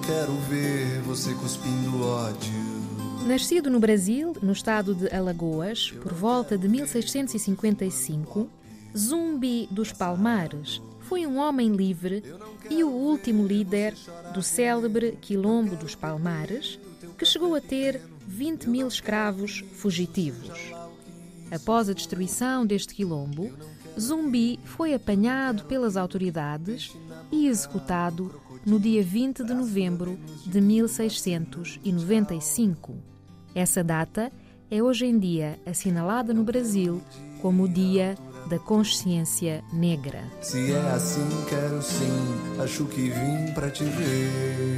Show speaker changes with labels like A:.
A: quero ver você cuspindo ódio.
B: Nascido no Brasil, no estado de Alagoas, por volta de 1655, Zumbi dos Palmares foi um homem livre e o último líder do célebre Quilombo dos Palmares, que chegou a ter 20 mil escravos fugitivos. Após a destruição deste quilombo, Zumbi foi apanhado pelas autoridades e executado no dia 20 de novembro de 1695. Essa data é hoje em dia assinalada no Brasil como o Dia da Consciência Negra.
A: Se é assim, quero sim. Acho que vim pra te ver.